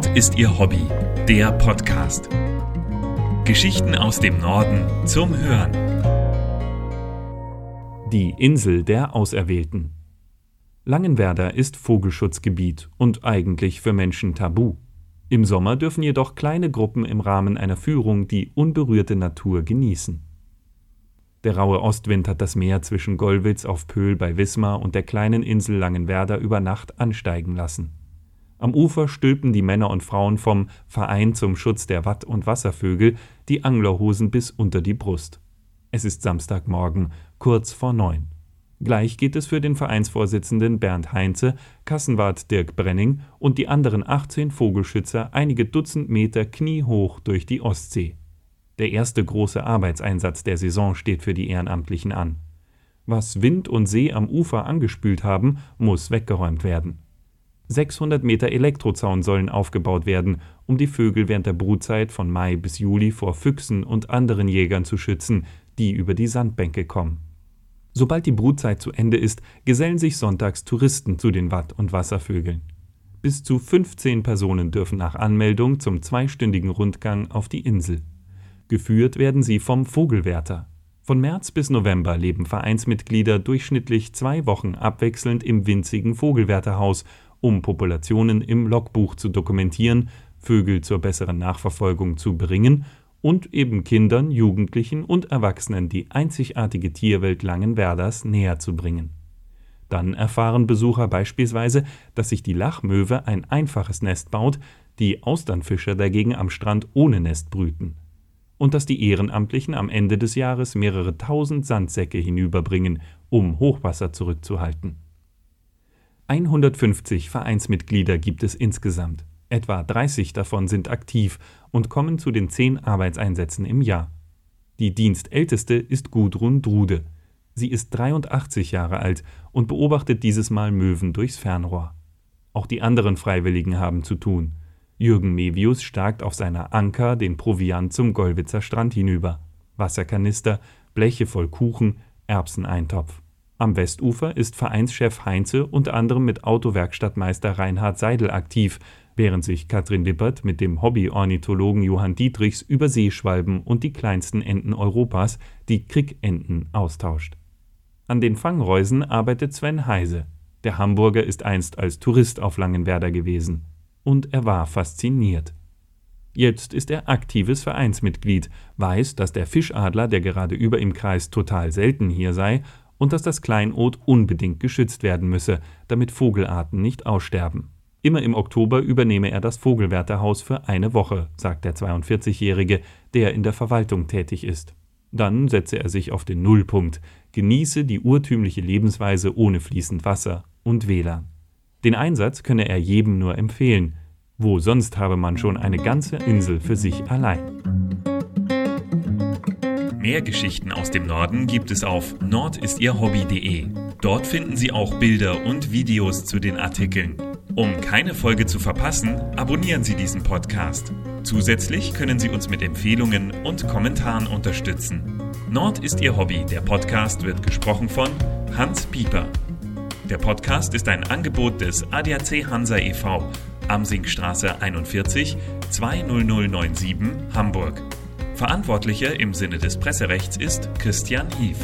Nord ist ihr Hobby, der Podcast. Geschichten aus dem Norden zum Hören. Die Insel der Auserwählten. Langenwerder ist Vogelschutzgebiet und eigentlich für Menschen tabu. Im Sommer dürfen jedoch kleine Gruppen im Rahmen einer Führung die unberührte Natur genießen. Der raue Ostwind hat das Meer zwischen Gollwitz auf Pöhl bei Wismar und der kleinen Insel Langenwerder über Nacht ansteigen lassen. Am Ufer stülpen die Männer und Frauen vom Verein zum Schutz der Watt- und Wasservögel die Anglerhosen bis unter die Brust. Es ist Samstagmorgen, kurz vor neun. Gleich geht es für den Vereinsvorsitzenden Bernd Heinze, Kassenwart Dirk Brenning und die anderen 18 Vogelschützer einige Dutzend Meter kniehoch durch die Ostsee. Der erste große Arbeitseinsatz der Saison steht für die Ehrenamtlichen an. Was Wind und See am Ufer angespült haben, muss weggeräumt werden. 600 Meter Elektrozaun sollen aufgebaut werden, um die Vögel während der Brutzeit von Mai bis Juli vor Füchsen und anderen Jägern zu schützen, die über die Sandbänke kommen. Sobald die Brutzeit zu Ende ist, gesellen sich sonntags Touristen zu den Watt- und Wasservögeln. Bis zu 15 Personen dürfen nach Anmeldung zum zweistündigen Rundgang auf die Insel. Geführt werden sie vom Vogelwärter. Von März bis November leben Vereinsmitglieder durchschnittlich zwei Wochen abwechselnd im winzigen Vogelwärterhaus um Populationen im Logbuch zu dokumentieren, Vögel zur besseren Nachverfolgung zu bringen und eben Kindern, Jugendlichen und Erwachsenen die einzigartige Tierwelt Langenwerders näher zu bringen. Dann erfahren Besucher beispielsweise, dass sich die Lachmöwe ein einfaches Nest baut, die Austernfischer dagegen am Strand ohne Nest brüten. Und dass die Ehrenamtlichen am Ende des Jahres mehrere tausend Sandsäcke hinüberbringen, um Hochwasser zurückzuhalten. 150 Vereinsmitglieder gibt es insgesamt. Etwa 30 davon sind aktiv und kommen zu den 10 Arbeitseinsätzen im Jahr. Die Dienstälteste ist Gudrun Drude. Sie ist 83 Jahre alt und beobachtet dieses Mal Möwen durchs Fernrohr. Auch die anderen Freiwilligen haben zu tun. Jürgen Mevius starkt auf seiner Anker den Proviant zum Gollwitzer Strand hinüber. Wasserkanister, Bleche voll Kuchen, Erbseneintopf. Am Westufer ist Vereinschef Heinze unter anderem mit Autowerkstattmeister Reinhard Seidel aktiv, während sich Katrin Lippert mit dem Hobby-Ornithologen Johann Dietrichs über Seeschwalben und die kleinsten Enten Europas, die Krickenten, austauscht. An den Fangreusen arbeitet Sven Heise. Der Hamburger ist einst als Tourist auf Langenwerder gewesen. Und er war fasziniert. Jetzt ist er aktives Vereinsmitglied, weiß, dass der Fischadler, der gerade über im Kreis total selten hier sei, und dass das Kleinod unbedingt geschützt werden müsse, damit Vogelarten nicht aussterben. Immer im Oktober übernehme er das Vogelwärterhaus für eine Woche, sagt der 42-Jährige, der in der Verwaltung tätig ist. Dann setze er sich auf den Nullpunkt, genieße die urtümliche Lebensweise ohne fließend Wasser und WLAN. Den Einsatz könne er jedem nur empfehlen. Wo sonst habe man schon eine ganze Insel für sich allein. Mehr Geschichten aus dem Norden gibt es auf nordistierhobby.de. Dort finden Sie auch Bilder und Videos zu den Artikeln. Um keine Folge zu verpassen, abonnieren Sie diesen Podcast. Zusätzlich können Sie uns mit Empfehlungen und Kommentaren unterstützen. Nord ist Ihr Hobby. Der Podcast wird gesprochen von Hans Pieper. Der Podcast ist ein Angebot des ADAC Hansa e.V. Amsingstraße 41 20097 Hamburg. Verantwortlicher im Sinne des Presserechts ist Christian Hief.